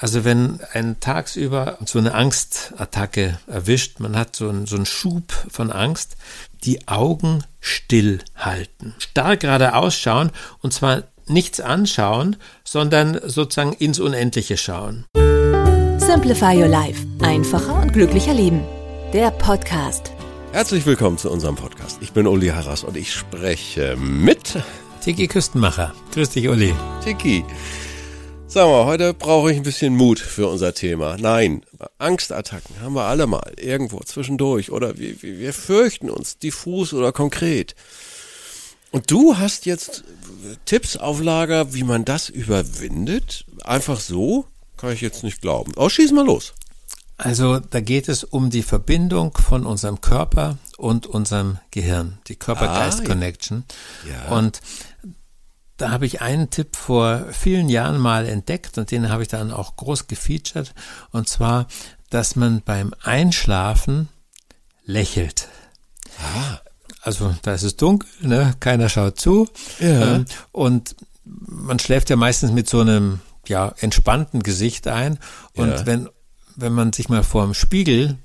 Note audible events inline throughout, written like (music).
Also wenn einen tagsüber so eine Angstattacke erwischt, man hat so einen, so einen Schub von Angst, die Augen stillhalten, stark geradeaus schauen und zwar nichts anschauen, sondern sozusagen ins Unendliche schauen. Simplify Your Life. Einfacher und glücklicher Leben. Der Podcast. Herzlich willkommen zu unserem Podcast. Ich bin Uli Harras und ich spreche mit Tiki Küstenmacher. Grüß dich, Uli. Tiki. Sag mal, heute brauche ich ein bisschen Mut für unser Thema. Nein, Angstattacken haben wir alle mal irgendwo zwischendurch oder wir, wir, fürchten uns, diffus oder konkret. Und du hast jetzt Tipps auf Lager, wie man das überwindet? Einfach so? Kann ich jetzt nicht glauben. Oh, schieß mal los. Also da geht es um die Verbindung von unserem Körper und unserem Gehirn, die Körper-Geist-Connection. Ja. Und da habe ich einen Tipp vor vielen Jahren mal entdeckt und den habe ich dann auch groß gefeatured. Und zwar, dass man beim Einschlafen lächelt. Also da ist es dunkel, ne? keiner schaut zu. Ja. Ähm, und man schläft ja meistens mit so einem ja, entspannten Gesicht ein. Und Ja. wenn, wenn man sich mal vor dem Spiegel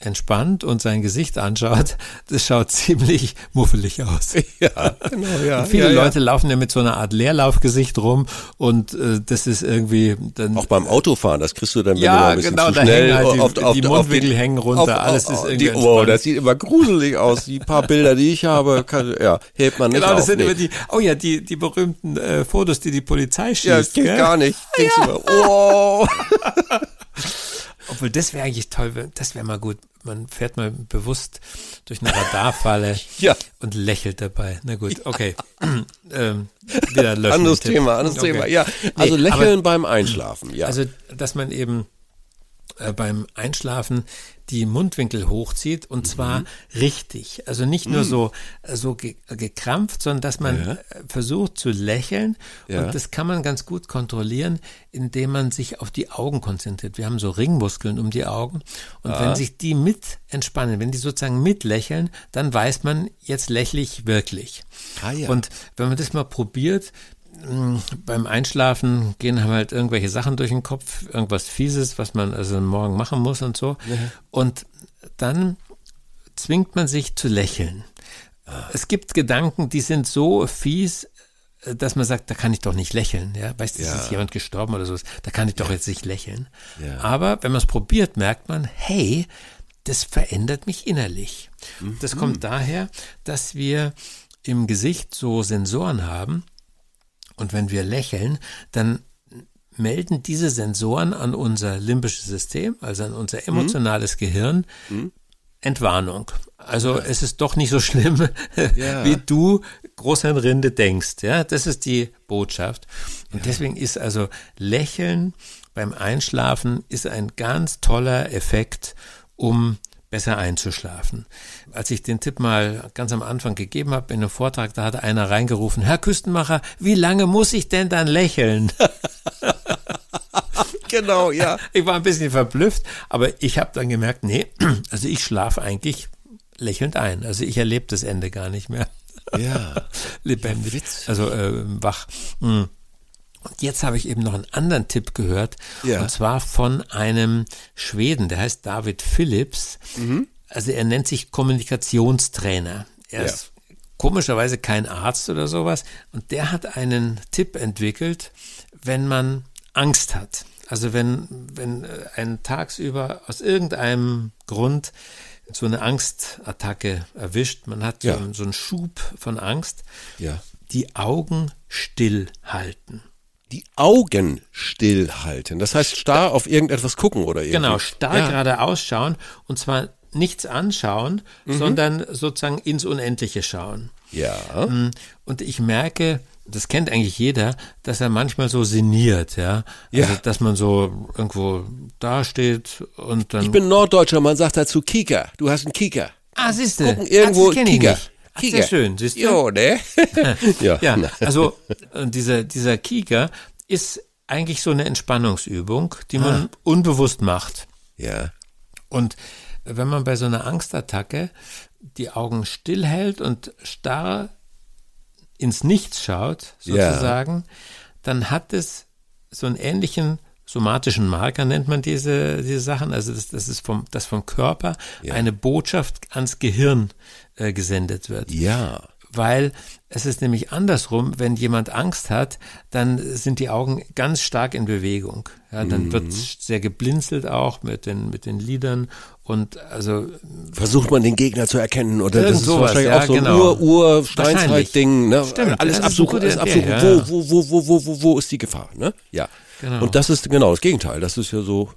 entspannt und sein Gesicht anschaut, (laughs) das schaut ziemlich muffelig aus. (laughs) Ja, genau, ja. Und viele ja, ja. Leute laufen ja mit so einer Art Leerlaufgesicht rum und äh, das ist irgendwie dann Auch beim Autofahren, das kriegst du dann, wenn Ja, du mal ein bisschen genau, zu da schnell hängen halt die- auf, auf, die auf Mundwinkel den- hängen runter, alles ist irgendwie die, Oh, entspannt. das sieht immer gruselig aus. Die paar Bilder, die ich habe, (laughs) kann, ja, hebt man nicht Genau, das auf. sind nee. immer die, oh ja, die, die berühmten äh, Fotos, die die Polizei schießt. ja, das geht gar nicht. Denkst du mal, oh. Obwohl, das wäre eigentlich toll, das wäre mal gut. Man fährt mal bewusst durch eine Radarfalle (laughs) Ja. und lächelt dabei. Na gut, okay. (clears throat) ähm, wieder löschen. Anderes. Thema, anderes Okay. Thema. Ja, also Nee, lächeln aber- beim Einschlafen, ja. Also, dass man eben äh, beim Einschlafen die Mundwinkel hochzieht und zwar richtig. Also nicht nur so, äh, so ge gekrampft, sondern dass man Ja. versucht zu lächeln. Ja. Und das kann man ganz gut kontrollieren, indem man sich auf die Augen konzentriert. Wir haben so Ringmuskeln um die Augen. Und wenn sich die mit entspannen, wenn die sozusagen mitlächeln, dann weiß man, jetzt lächle ich wirklich. Ah, ja. Und wenn man das mal probiert, beim Einschlafen gehen haben halt irgendwelche Sachen durch den Kopf, irgendwas Fieses, was man also morgen machen muss und so. Und dann zwingt man sich zu lächeln. Es gibt Gedanken, die sind so fies, dass man sagt, da kann ich doch nicht lächeln. Ja, weißt du, Ja. ist jemand gestorben oder so, da kann ich doch jetzt nicht lächeln. Ja. Aber wenn man es probiert, merkt man, hey, das verändert mich innerlich. Das kommt daher, dass wir im Gesicht so Sensoren haben und wenn wir lächeln, dann melden diese Sensoren an unser limbisches System, also an unser emotionales Gehirn, Entwarnung. Also es ist doch nicht so schlimm, (laughs) Ja. wie du Großhirnrinde denkst. Ja, das ist die Botschaft. Und deswegen ist also Lächeln beim Einschlafen ist ein ganz toller Effekt, um besser einzuschlafen. Als ich den Tipp mal ganz am Anfang gegeben habe in einem Vortrag, da hatte einer reingerufen, Herr Küstenmacher, wie lange muss ich denn dann lächeln? (laughs) genau, ja. Ich war ein bisschen verblüfft, aber ich habe dann gemerkt, nee, (clears throat) also ich schlafe eigentlich lächelnd ein. Also ich erlebe das Ende gar nicht mehr. Ja. (laughs) Lebendig. witzig. also äh, wach. Mm. Und jetzt habe ich eben noch einen anderen Tipp gehört, Ja. und zwar von einem Schweden, der heißt David Phillips. Also er nennt sich Kommunikationstrainer. Er Ja. ist komischerweise kein Arzt oder sowas. Und der hat einen Tipp entwickelt, wenn man Angst hat. Also wenn, wenn äh, ein tagsüber aus irgendeinem Grund so eine Angstattacke erwischt, man hat Ja. so, einen- so einen Schub von Angst, Ja. die Augen stillhalten. Die Augen stillhalten. Das heißt, starr auf irgendetwas gucken oder irgendwie. Genau, starr Ja. gerade ausschauen und zwar nichts anschauen, Mhm. sondern sozusagen ins Unendliche schauen. Ja. Und ich merke, das kennt eigentlich jeder, dass er manchmal so sinniert, ja. Ja. Also, dass man so irgendwo dasteht und dann. Ich bin Norddeutscher, man sagt dazu Kika. Du hast einen Kika. ah, siehst du. Gucken irgendwo ich Kika. Ach, sehr schön, siehst du? Jo, ne? (laughs) ja. Ja, also äh, dieser, dieser Kieker ist eigentlich so eine Entspannungsübung, die man unbewusst macht. Ja. Und wenn man bei so einer Angstattacke die Augen stillhält und starr ins Nichts schaut, Ja. sozusagen, dann hat es so einen ähnlichen somatischen Marker, nennt man diese, diese Sachen. Also das, das ist vom, das vom Körper Ja. eine Botschaft ans Gehirn äh, gesendet wird Ja. weil es ist nämlich andersrum, wenn jemand Angst hat, dann sind die Augen ganz stark in Bewegung. Ja, dann Mhm. wird sehr geblinzelt auch mit den, mit den Lidern und also Versucht man den Gegner zu erkennen oder das ist sowas, wahrscheinlich ja, auch so ein genau. Ur-Ur-Steinzeit-Ding. Ne? Stimmt, Alles absuchen, alles absuchen. Ja. wo, wo, wo, wo, wo, wo ist die Gefahr? Ne? Ja. Genau. Und das ist genau das Gegenteil. Das ist ja so,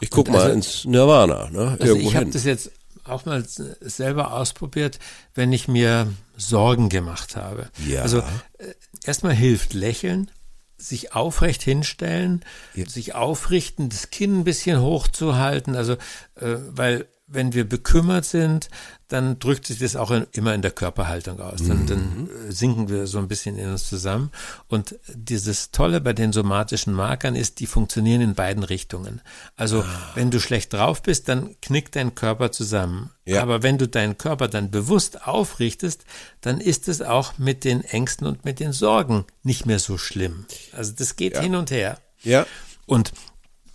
ich guck Und mal also- ins Nirvana. Ne? Also ich habe das jetzt auch mal selber ausprobiert, wenn ich mir Sorgen gemacht habe. Ja. Also äh, erstmal hilft Lächeln, sich aufrecht hinstellen, Ja. sich aufrichten, das Kinn ein bisschen hochzuhalten. Also äh, weil wenn wir bekümmert sind, dann drückt sich das auch in, immer in der Körperhaltung aus. Dann, dann äh, sinken wir so ein bisschen in uns zusammen. Und dieses Tolle bei den somatischen Markern ist, die funktionieren in beiden Richtungen. Also wenn du schlecht drauf bist, dann knickt dein Körper zusammen. Ja. Aber wenn du deinen Körper dann bewusst aufrichtest, dann ist es auch mit den Ängsten und mit den Sorgen nicht mehr so schlimm. Also das geht hin und her. Ja. Und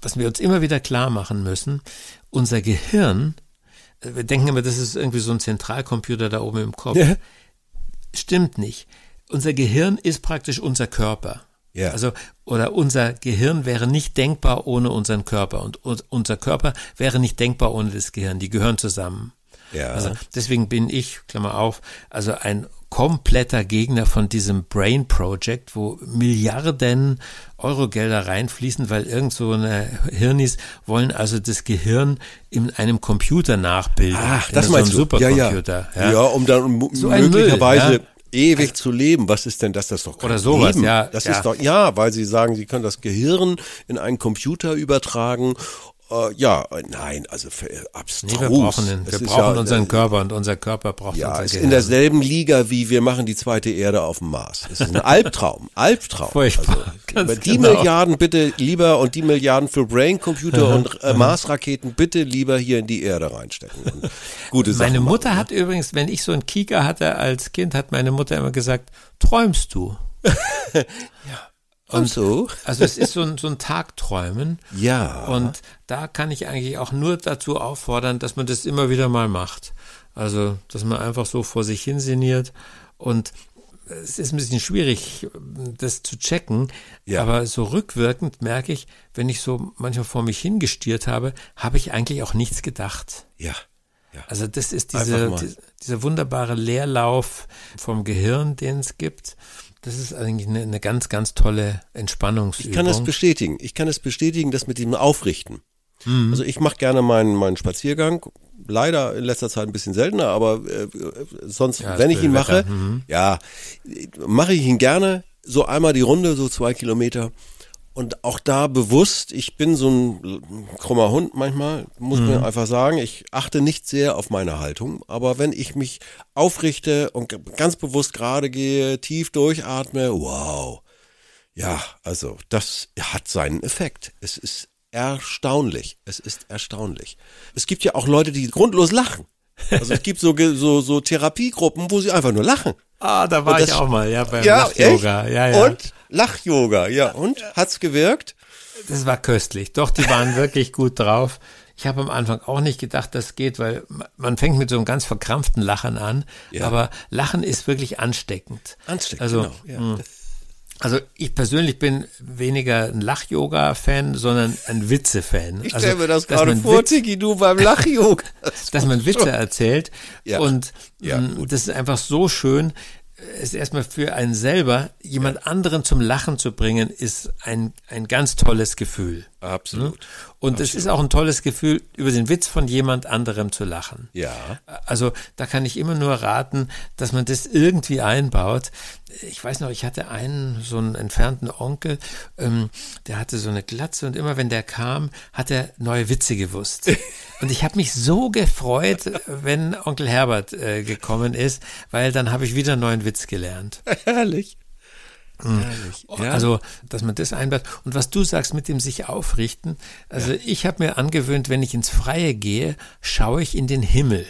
was wir uns immer wieder klar machen müssen, unser Gehirn, äh, wir denken immer, das ist irgendwie so ein Zentralcomputer da oben im Kopf. Ja. Stimmt nicht. Unser Gehirn ist praktisch unser Körper. Ja. Also, oder unser Gehirn wäre nicht denkbar ohne unseren Körper und uns- unser Körper wäre nicht denkbar ohne das Gehirn. Die gehören zusammen. Ja. Also deswegen bin ich, Klammer auf, also ein kompletter Gegner von diesem Brain Project, wo Milliarden Eurogelder reinfließen, weil irgend so eine Hirnis wollen also das Gehirn in einem Computer nachbilden. Ach, das so meinst einem du? Ja, ja. Supercomputer. ja. um dann So möglicherweise Müll, ewig zu leben. Was ist denn das? Das ist doch kein Oder sowas, Leben. ja, Das ja. ist doch, ja, weil sie sagen, sie können das Gehirn in einen Computer übertragen. Äh, ja, äh, nein, also für, äh, abstrus. Nee, wir brauchen, den, wir brauchen ja, unseren äh, Körper und unser Körper braucht Ja, unser ist Gehirn. in derselben Liga wie wir machen die zweite Erde auf dem Mars. Es ist ein Albtraum, (laughs) Albtraum. Furchtbar, Also, (laughs) die genau. Milliarden bitte lieber und die Milliarden für Braincomputer (laughs) und äh, Marsraketen bitte lieber hier in die Erde reinstecken. Und gute Sachen Meine machen, Mutter ne? hat übrigens, wenn ich so einen Kieker hatte als Kind, hat meine Mutter immer gesagt, träumst du? Und so? Also es ist so ein, so ein Tagträumen. Ja. Und da kann ich eigentlich auch nur dazu auffordern, dass man das immer wieder mal macht. Also, dass man einfach so vor sich hin sinniert und es ist ein bisschen schwierig, das zu checken, Ja. aber so rückwirkend merke ich, wenn ich so manchmal vor mich hingestiert habe, habe ich eigentlich auch nichts gedacht. Ja. ja. Also das ist diese, die, dieser wunderbare Leerlauf vom Gehirn, den es gibt. Das ist eigentlich eine, eine ganz, ganz tolle Entspannungsübung. Ich kann es bestätigen. Ich kann es bestätigen, das mit dem Aufrichten. Mhm. Also ich mache gerne meinen, meinen Spaziergang. Leider in letzter Zeit ein bisschen seltener, aber äh, sonst, Ja, wenn ich ihn mache. Mhm. ja, mache ich ihn gerne. So einmal die Runde, so zwei Kilometer. Und auch da bewusst, ich bin so ein krummer Hund manchmal, muss Mhm. man einfach sagen. Ich achte nicht sehr auf meine Haltung, aber wenn ich mich aufrichte und ganz bewusst gerade gehe, tief durchatme, wow. Ja, also das hat seinen Effekt. Es ist erstaunlich. Es ist erstaunlich. Es gibt ja auch Leute, die grundlos lachen. Also es gibt so, so, so Therapiegruppen, wo sie einfach nur lachen. Ah, da war Und ich das- auch mal, ja, beim Ja, Lach-Yoga. echt? Ja, ja. Und Lach-Yoga, ja. Und? Hat's gewirkt? Das war köstlich. Doch, die waren (laughs) wirklich gut drauf. Ich habe am Anfang auch nicht gedacht, das geht, weil ma- man fängt mit so einem ganz verkrampften Lachen an. Ja. Aber Lachen ist wirklich ansteckend. Ansteckend, also, genau, ja. mh. Also ich persönlich bin weniger ein Lach-Yoga-Fan, sondern ein Witze-Fan. Ich also, stelle mir das gerade man vor, Witz- Tiki, du beim Lach-Yoga. (laughs) dass man Witze (laughs) erzählt. Ja. Und Ja, mh, das ist einfach so schön. Es erstmal für einen selber, jemand anderen zum Lachen zu bringen, ist ein, ein ganz tolles Gefühl. Absolut. Und es ist auch ein tolles Gefühl, über den Witz von jemand anderem zu lachen. Ja. Also da kann ich immer nur raten, dass man das irgendwie einbaut. Ich weiß noch, ich hatte einen, so einen entfernten Onkel, ähm, der hatte so eine Glatze und immer wenn der kam, hat er neue Witze gewusst. (laughs) Und ich habe mich so gefreut, wenn Onkel Herbert äh, gekommen ist, weil dann habe ich wieder einen neuen Witz gelernt. (laughs) Herrlich. Herrlich. Ja. Also, dass man das einbaut. Und was du sagst mit dem sich aufrichten, also ich habe mir angewöhnt, wenn ich ins Freie gehe, schaue ich in den Himmel.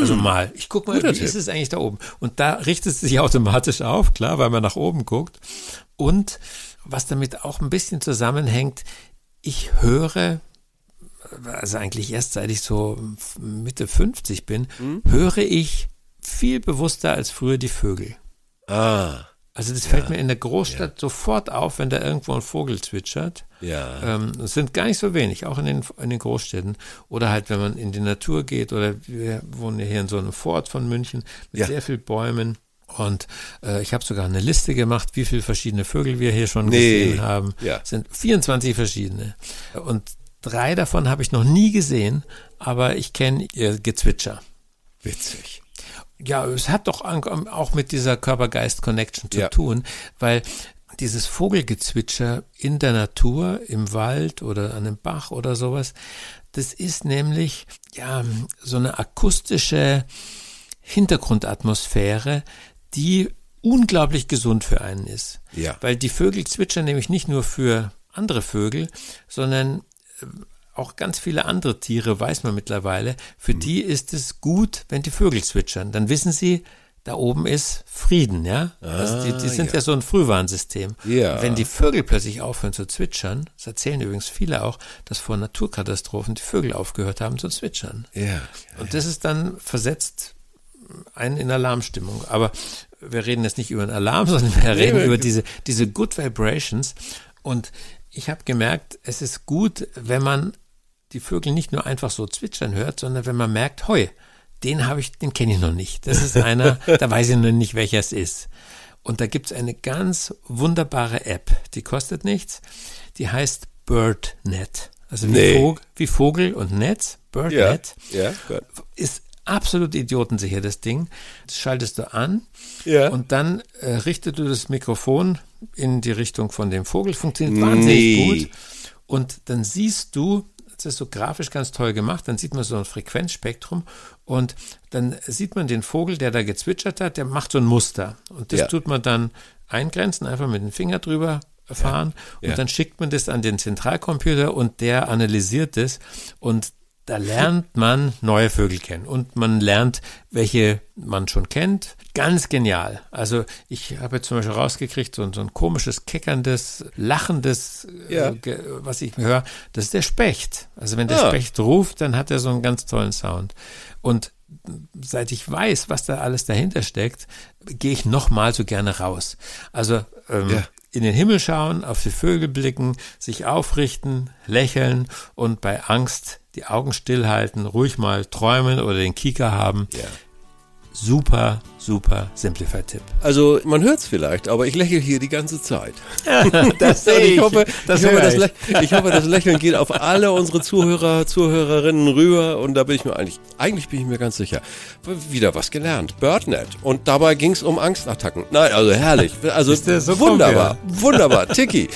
Also mal, ich gucke mal, Guter wie Tipp. ist es eigentlich da oben? Und da richtet es sich automatisch auf, klar, weil man nach oben guckt. Und was damit auch ein bisschen zusammenhängt, ich höre, also eigentlich erst seit ich so Mitte 50 bin, Hm? höre ich viel bewusster als früher die Vögel. ah. Also das fällt mir in der Großstadt sofort auf, wenn da irgendwo ein Vogel zwitschert. Ja. Ähm, es sind gar nicht so wenig, auch in den, in den Großstädten. Oder halt, wenn man in die Natur geht, oder wir wohnen ja hier in so einem Fort von München mit Ja. sehr viel Bäumen. Und äh, ich habe sogar eine Liste gemacht, wie viele verschiedene Vögel wir hier schon Nee. gesehen haben. Ja. Es sind 24 verschiedene. Und drei davon habe ich noch nie gesehen, aber ich kenne ihr Gezwitscher. Witzig. Ja, es hat doch an- auch mit dieser Körper-Geist-Connection zu Ja. tun, weil dieses Vogelgezwitscher in der Natur, im Wald oder an einem Bach oder sowas, das ist nämlich ja so eine akustische Hintergrundatmosphäre, die unglaublich gesund für einen ist. Ja. Weil die Vögel zwitschern nämlich nicht nur für andere Vögel, sondern äh, auch ganz viele andere Tiere, weiß man mittlerweile, für Hm. die ist es gut, wenn die Vögel zwitschern. Dann wissen sie, da oben ist Frieden, ja. also die, die sind ja. ja. so ein Frühwarnsystem. Ja. Und wenn die Vögel plötzlich aufhören zu zwitschern, das erzählen übrigens viele auch, dass vor Naturkatastrophen die Vögel aufgehört haben zu zwitschern. Ja. Und das ist dann versetzt einen in Alarmstimmung. Aber wir reden jetzt nicht über einen Alarm, (laughs) sondern wir reden über diese, diese Good Vibrations. Und ich habe gemerkt, es ist gut, wenn man die Vögel nicht nur einfach so zwitschern hört, sondern wenn man merkt, heu, den habe ich, den kenne ich noch nicht. Das ist einer, (laughs) da weiß ich noch nicht, welcher es ist. Und da gibt es eine ganz wunderbare App, die kostet nichts. Die heißt BirdNet. Also wie, Nee. Vogel, wie Vogel und Netz, Ja. BirdNet Ja. Gut. ist absolut idiotensicher, das Ding. Das schaltest du an Ja. und dann äh, richtest du das Mikrofon in die Richtung von dem Vogel. Funktioniert wahnsinnig Nee. gut. Und dann siehst du, das ist so grafisch ganz toll gemacht, dann sieht man so ein Frequenzspektrum und dann sieht man den Vogel, der da gezwitschert hat, der macht so ein Muster. Und das Ja. tut man dann eingrenzen, einfach mit dem Finger drüber fahren und Ja. dann schickt man das an den Zentralcomputer und der analysiert es und da lernt man neue Vögel kennen und man lernt, welche man schon kennt. Ganz genial. Also ich habe jetzt zum Beispiel rausgekriegt, so, ein- so ein komisches, keckerndes, lachendes, Ja. äh, was ich höre, das ist der Specht. Also wenn der Ah. Specht ruft, dann hat er so einen ganz tollen Sound. Und seit ich weiß, was da alles dahinter steckt, gehe ich noch mal so gerne raus. Also ähm, Ja. In den Himmel schauen, auf die Vögel blicken, sich aufrichten, lächeln und bei Angst die Augen stillhalten, ruhig mal träumen oder den Kieker haben. Ja. Super, super Simplify-Tipp. Also man hört es vielleicht, aber ich lächle hier die ganze Zeit. (laughs) Das Und ich hoffe, das ich, hoffe, das ich. Ich hoffe, das Lächeln geht auf alle unsere Zuhörer, Zuhörerinnen rüber und da bin ich mir eigentlich, eigentlich bin ich mir ganz sicher. Wieder was gelernt. BirdNet. Und dabei ging es um Angstattacken. Nein, also herrlich. Also so wunderbar. (laughs) Wunderbar. Tiki.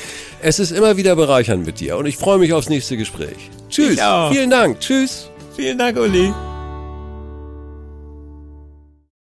Es ist immer wieder bereichernd mit dir und ich freue mich aufs nächste Gespräch. Tschüss. Ich. Vielen Dank. Tschüss. Vielen Dank, Uli.